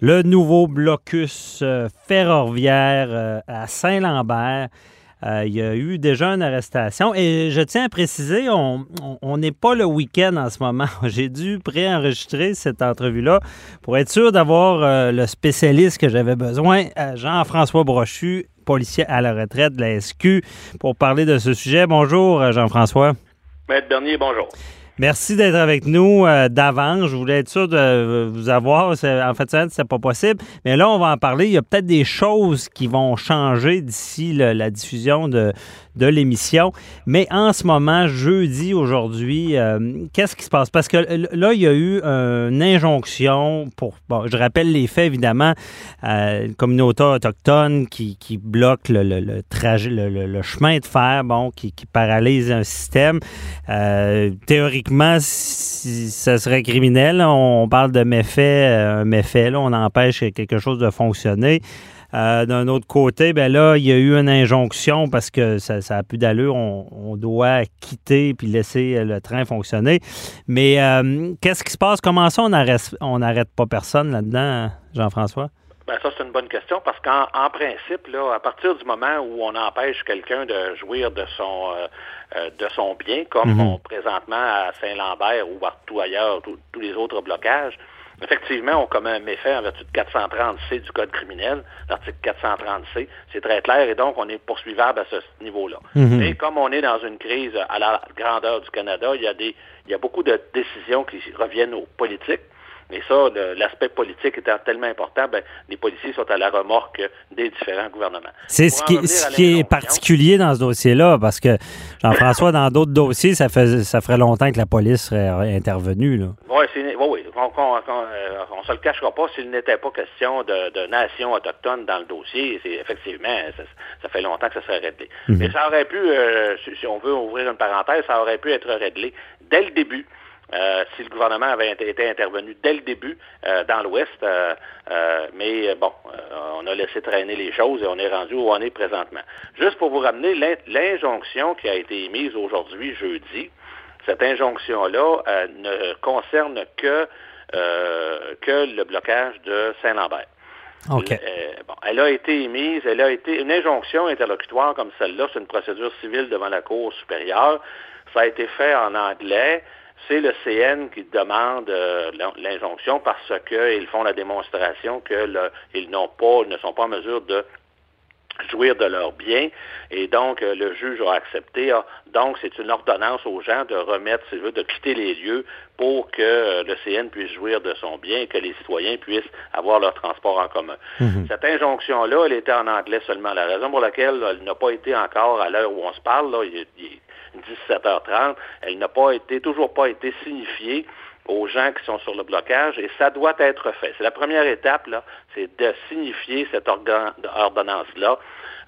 le nouveau blocus euh, ferroviaire euh, à Saint-Lambert. Euh, il y a eu déjà une arrestation. Et je tiens à préciser, on n'est pas le week-end en ce moment. J'ai dû préenregistrer cette entrevue-là pour être sûr d'avoir le spécialiste que j'avais besoin, Jean-François Brochu, policier à la retraite de la SQ, pour parler de ce sujet. Bonjour, Jean-François. Maître Bernier, bonjour. Merci d'être avec nous euh, d'avance. Je voulais être sûr de vous avoir. En fait, c'est pas possible. Mais là, on va en parler. Il y a peut-être des choses qui vont changer d'ici la diffusion de, de l'émission. Mais en ce moment, jeudi, aujourd'hui, euh, qu'est-ce qui se passe? Parce que là, il y a eu une injonction pour, bon, je rappelle les faits, évidemment, euh, communauté autochtone qui, bloque le, trajet, le, chemin de fer, bon, qui, paralyse un système. Euh, théoriquement, ça serait criminel. On parle de méfait, un méfait, là, on empêche quelque chose de fonctionner. Euh, d'un autre côté, ben là, il y a eu une injonction parce que ça n'a plus d'allure. On, doit quitter puis laisser le train fonctionner. Mais euh, qu'est-ce qui se passe? Comment ça, on n'arrête pas personne là-dedans, Jean-François? Ben ça, c'est une bonne question parce qu'en principe, là, à partir du moment où on empêche quelqu'un de jouir de son euh, de son bien, comme mhm. présentement à Saint-Lambert ou partout ailleurs, tous les autres blocages, Effectivement, on commet un méfait en vertu de 430C du Code criminel, l'article 430C. C'est très clair et donc on est poursuivable à ce niveau-là. Mhm. Mais comme on est dans une crise à la grandeur du Canada, il y a des, il y a beaucoup de décisions qui reviennent aux politiques. Et ça, l'aspect politique étant tellement important, ben, les policiers sont à la remorque des différents gouvernements. C'est ce qui, ce qui est particulier dans ce dossier-là, parce que Jean-François, dans d'autres dossiers, ça, fait, ça ferait longtemps que la police serait intervenue. Oui, oui, oui. On, ne se le cachera pas, s'il n'était pas question de, de nation autochtone dans le dossier, effectivement, ça, fait longtemps que ça serait réglé. Mhm. Mais ça aurait pu, euh, si on veut ouvrir une parenthèse, ça aurait pu être réglé dès le début. Euh, si le gouvernement avait été intervenu dès le début euh, dans l'Ouest. Euh, mais bon, on a laissé traîner les choses et on est rendu où on est présentement. Juste pour vous ramener l'injonction qui a été émise aujourd'hui, jeudi, cette injonction-là ne concerne que, que le blocage de Saint-Lambert. elle a été émise, elle a été une injonction interlocutoire comme celle-là, c'est une procédure civile devant la Cour supérieure. Ça a été fait en anglais c'est le CN qui demande euh, l'injonction parce qu'ils font la démonstration qu'ils n'ont pas, ne sont pas en mesure de jouir de leurs biens et donc euh, le juge a accepté. Ah, donc c'est une ordonnance aux gens de remettre, si veut, de quitter les lieux pour que euh, le CN puisse jouir de son bien et que les citoyens puissent avoir leur transport en commun. Mhm. Cette injonction-là, elle était en anglais seulement. La raison pour laquelle elle n'a pas été encore à l'heure où on se parle, là, il, 17h30, elle n'a pas été, toujours pas été signifiée aux gens qui sont sur le blocage et ça doit être fait. C'est la première étape, là, c'est de signifier cette ordonnance-là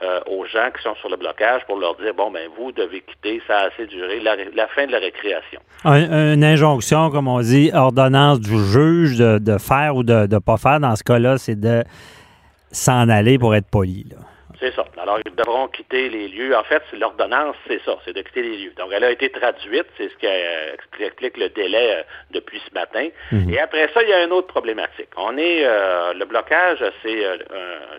euh, aux gens qui sont sur le blocage pour leur dire, bon, ben vous devez quitter, ça a assez duré, la, fin de la récréation. une injonction, comme on dit, ordonnance du juge de, faire ou de ne pas faire, dans ce cas-là, c'est de s'en aller pour être poli. Là. C'est ça. Alors, ils devront quitter les lieux. En fait, l'ordonnance, c'est ça, c'est de quitter les lieux. Donc, elle a été traduite, c'est ce qui euh, explique le délai euh, depuis ce matin. Mhm. Et après ça, il y a une autre problématique. On est, euh, le blocage, c'est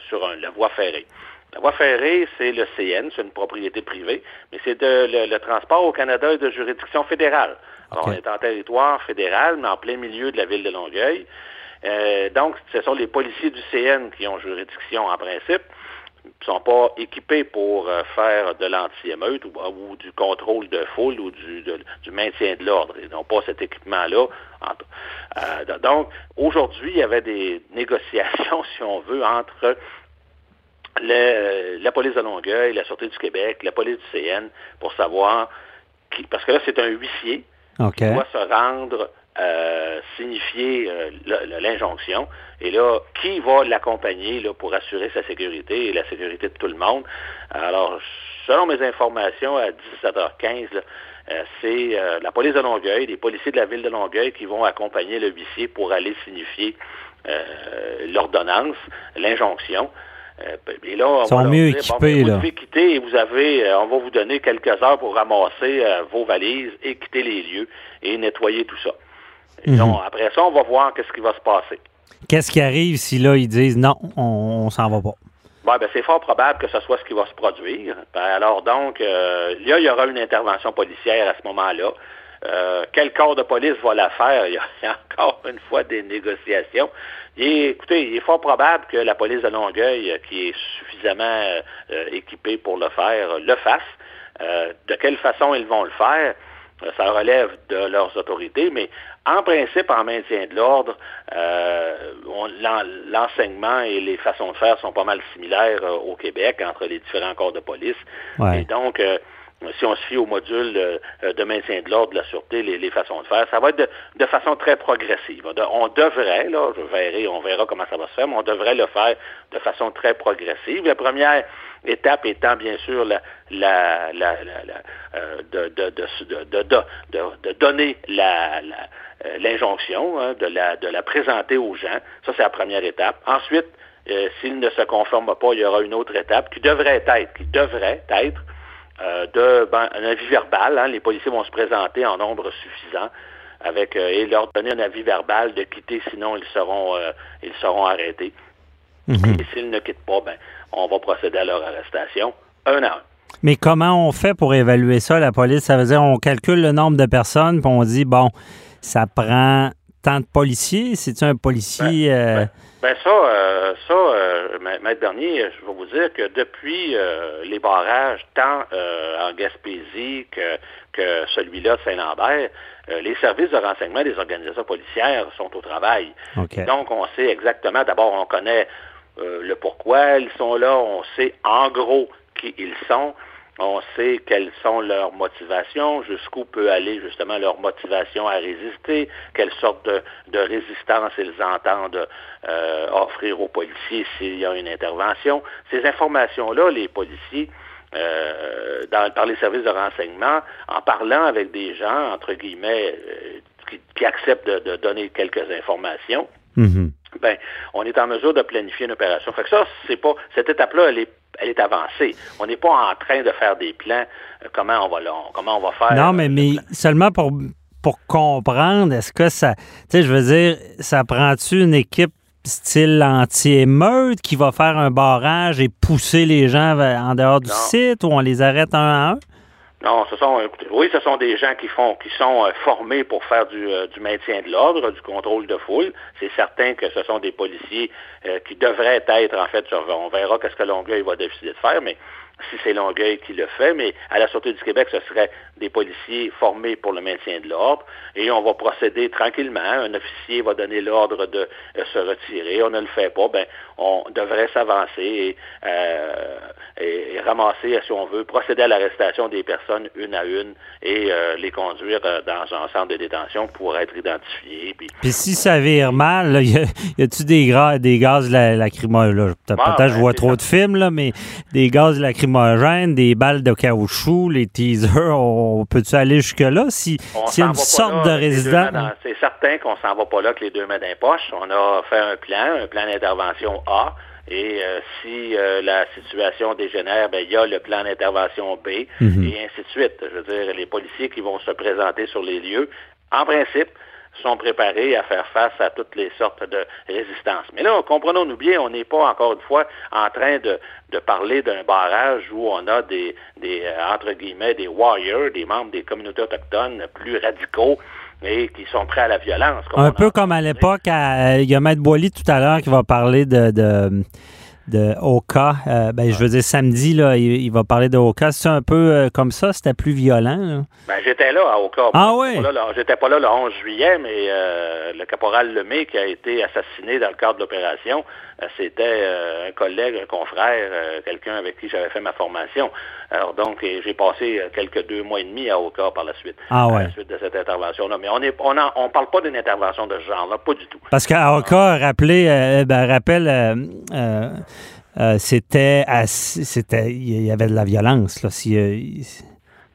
sur la voie ferrée. La voie ferrée, c'est le CN, c'est une propriété privée, mais c'est le, transport au Canada de juridiction fédérale. Alors, on est en territoire fédéral, mais en plein milieu de la ville de Longueuil. donc, ce sont les policiers du CN qui ont juridiction en principe sont pas équipés pour euh, faire de l'anti-émeute ou, du contrôle de foule ou du, du maintien de l'ordre. Ils n'ont pas cet équipement-là. Euh, donc, aujourd'hui, il y avait des négociations, si on veut, entre la police de Longueuil, la Sûreté du Québec, la police du CN, pour savoir, qui, parce que là, c'est un huissier qui doit se rendre euh, signifier euh, l'injonction. Et là, qui va l'accompagner là, pour assurer sa sécurité et la sécurité de tout le monde? Alors, selon mes informations, à 17h15, euh, c'est la police de Longueuil, les policiers de la ville de Longueuil qui vont accompagner le huissier pour aller signifier l'ordonnance, l'injonction. et là, on sont mieux équipés, ben, vous quitter et vous avez, on va vous donner quelques heures pour ramasser vos valises et quitter les lieux et nettoyer tout ça. Mhm. après ça, on va voir qu'est-ce qui va se passer. Qu'est-ce qui arrive si là, ils disent non, on, s'en va pas? Ben, c'est fort probable que ce soit ce qui va se produire. Ben, alors donc, là, il y aura une intervention policière à ce moment-là. Euh, quel corps de police va la faire? Il y, a, encore une fois des négociations. écoutez, il est fort probable que la police de Longueuil, euh, qui est suffisamment euh, équipée pour le faire, le fasse. de quelle façon ils vont le faire? Ça relève de leurs autorités, mais en principe, en maintien de l'ordre, l'enseignement et les façons de faire sont pas mal similaires au Québec entre les différents corps de police. Et donc, si on se fie au module euh, de maintien de l'ordre, de la sûreté, les, façons de faire, ça va être de, façon très progressive. on devrait, là, je verrai, on verra comment ça va se faire, mais on devrait le faire de façon très progressive. La première étape étant bien sûr la, de, donner l'injonction, de, la, de la présenter aux gens. Ça, c'est la première étape. Ensuite, euh, s'il ne se conforme pas, il y aura une autre étape qui devrait être, qui devrait être euh, de ben, un avis verbal. Hein. les policiers vont se présenter en nombre suffisant avec euh, et leur donner un avis verbal de quitter, sinon ils seront euh, ils seront arrêtés. Mhm. Et s'ils ne quittent pas, ben, on va procéder à leur arrestation un à un. Mais comment on fait pour évaluer ça, la police? Ça veut dire on calcule le nombre de personnes, puis on dit, bon, ça prend tant de policiers? C'est-tu un policier... Ben, ben, ben ça, euh, ça, euh, Maître Bernier, je vais vous dire que depuis euh, les barrages, tant en Gaspésie que, que celui-là de Saint-Lambert, les services de renseignement des organisations policières sont au travail. Donc, on sait exactement, d'abord, on connaît le pourquoi ils sont là, on sait en gros qui ils sont. On sait quelles sont leurs motivations, jusqu'où peut aller justement leur motivation à résister, quelle sorte de, résistance ils entendent euh, offrir aux policiers s'il y a une intervention. Ces informations-là, les policiers, euh, par les services de renseignement, en parlant avec des gens, entre guillemets, euh, qui, acceptent de, donner quelques informations, mm-hmm. ben, on est en mesure de planifier une opération. Fait que ça, c'est pas cette étape-là, elle est elle est avancée. On n'est pas en train de faire des plans, euh, comment on va comment on va faire. Non, mais, mais seulement pour, pour comprendre, est-ce que ça, tu sais, je veux dire, ça prend-tu une équipe style anti-émeute qui va faire un barrage et pousser les gens en dehors du site ou on les arrête un à un? Non, ce sont, oui, ce sont des gens qui font, qui sont euh, formés pour faire du, euh, du maintien de l'ordre, du contrôle de foule. C'est certain que ce sont des policiers euh, qui devraient être, en fait, on verra qu'est-ce que Longueuil va décider de faire, mais si c'est Longueuil qui le fait, mais à la Sûreté du Québec, ce serait des policiers formés pour le maintien de l'ordre, et on va procéder tranquillement. Un officier va donner l'ordre de euh, se retirer. On ne le fait pas, ben on devrait s'avancer et, euh, ramasser, si on veut, procéder à l'arrestation des personnes une à une et euh, les conduire dans un centre de détention pour être identifiés. Puis, si ça vire mal, y a-tu des, des gaz lacrymogènes? Peut-être ah, je ben, vois trop de films, là, mais des gaz lacrymogènes des balles de caoutchouc, les teasers, on peut-tu aller jusque-là? Si, y a une sorte de résident? C'est certain qu'on s'en va pas là avec les deux mains dans poche. On a fait un plan, un plan d'intervention A. Et euh, si euh, la situation dégénère, ben, il y a le plan d'intervention B, mhm. et ainsi de suite. Je veux dire, les policiers qui vont se présenter sur les lieux, en principe, sont préparés à faire face à toutes les sortes de résistances. Mais là, comprenons-nous bien, on n'est pas encore une fois en train de, parler d'un barrage où on a des, des, euh, entre guillemets, des warriors, des membres des communautés autochtones plus radicaux et qui sont prêts à la violence. Un peu comme à l'époque, il y a Maître Boily tout à l'heure qui va parler de de Oka. Euh, ben, je veux dire, samedi, là, il, va parler de Oka. C'est un peu euh, comme ça? C'était plus violent? Ben, j'étais là à Oka. Ah oui? J'étais pas là le 11 juillet, mais euh, le caporal Lemay qui a été assassiné dans le cadre de l'opération, c'était un collègue, un confrère, quelqu'un avec qui j'avais fait ma formation. Alors donc, j'ai passé quelques deux mois et demi à Oka par la suite. Ah ouais. À la suite de cette intervention-là. Mais on est, on, on parle pas d'une intervention de ce genre-là, pas du tout. Parce qu'à Oka, rappelez, ben, rappelle euh, c'était c'était il y avait de la violence là si euh,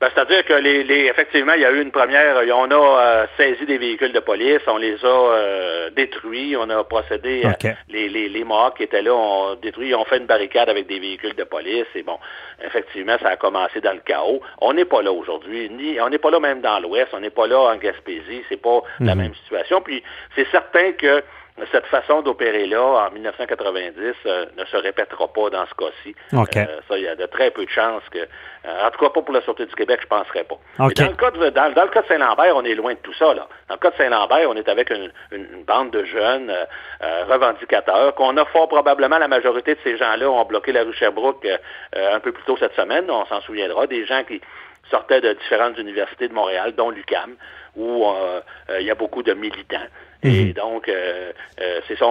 ben, c'est-à-dire que les, effectivement, il y a eu une première, on a euh, saisi des véhicules de police, on les a détruits, on a procédé les, les, les morts qui étaient là, on détruit, on fait une barricade avec des véhicules de police et bon, effectivement, ça a commencé dans le chaos. On n'est pas là aujourd'hui, ni on n'est pas là même dans l'Ouest, on n'est pas là en Gaspésie, c'est pas la mhm. même situation. Puis c'est certain que cette façon d'opérer-là en 1990 euh, ne se répétera pas dans ce cas-ci. Euh, ça, il y a de très peu de chances que. Euh, en tout cas, pas pour la Sûreté du Québec, je ne penserais pas. dans, le cas de, dans, le cas de Saint-Lambert, on est loin de tout ça. Là. Dans le cas de Saint-Lambert, on est avec une, bande de jeunes revendicateurs qu'on a fort probablement, la majorité de ces gens-là ont bloqué la rue Sherbrooke un peu plus tôt cette semaine. On s'en souviendra. Des gens qui sortaient de différentes universités de Montréal, dont l'UCAM, où il y a beaucoup de militants. Et mhm. donc, euh, euh, c'est ça,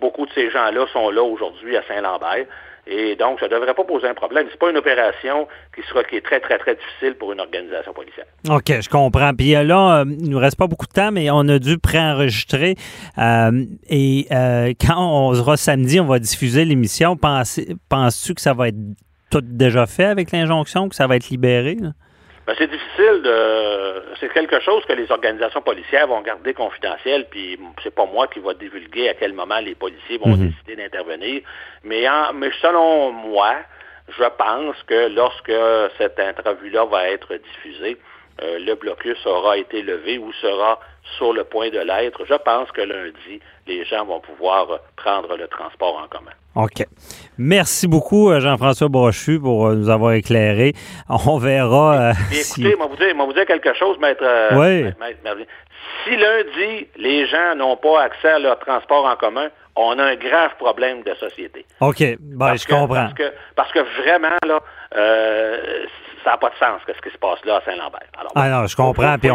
beaucoup de ces gens-là sont là aujourd'hui à Saint-Lambert. Et donc, ça ne devrait pas poser un problème. C'est pas une opération qui sera qui est très, très, très difficile pour une organisation policière. OK, je comprends. Puis euh, là, il nous reste pas beaucoup de temps, mais on a dû préenregistrer. et quand on sera samedi, on va diffuser l'émission. Penses-tu que ça va être tout déjà fait avec l'injonction, que ça va être libéré? Ben, c'est difficile de. C'est quelque chose que les organisations policières vont garder confidentiel, puis c'est pas moi qui va divulguer à quel moment les policiers vont mhm. décider d'intervenir. Mais, en... mais selon moi, je pense que lorsque cette entrevue-là va être diffusée, euh, le blocus aura été levé ou sera sur le point de l'être. Je pense que lundi, les gens vont pouvoir prendre le transport en commun. OK. Merci beaucoup, euh, Jean-François Brochu, pour euh, nous avoir éclairé. On verra. écoutez, je vais vous, dire quelque chose, maître, oui. Si lundi, les gens n'ont pas accès à leur transport en commun, on a un grave problème de société. OK. Ben, je comprends. Parce que, parce que vraiment, là, ça n'a pas de sens ce qui se passe là à Saint-Lambert. ah non, je comprends. Puis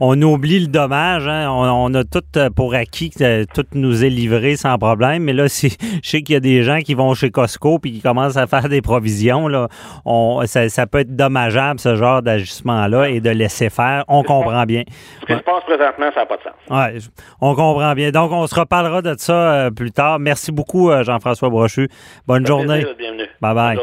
on, oublie le dommage. Hein. On, a tout euh, pour acquis que tout nous est livré sans problème. Mais là, si, je sais qu'il y a des gens qui vont chez Costco puis qui commencent à faire des provisions. Là, on, ça, peut être dommageable, ce genre d'ajustement-là, et de laisser faire. On comprend bien. Ce qui se passe présentement, ça n'a pas de sens. Ouais, on comprend bien. Donc, on se reparlera de ça euh, plus tard. Merci beaucoup, euh, Jean-François Brochu. Bonne journée. bienvenue. Bye bye.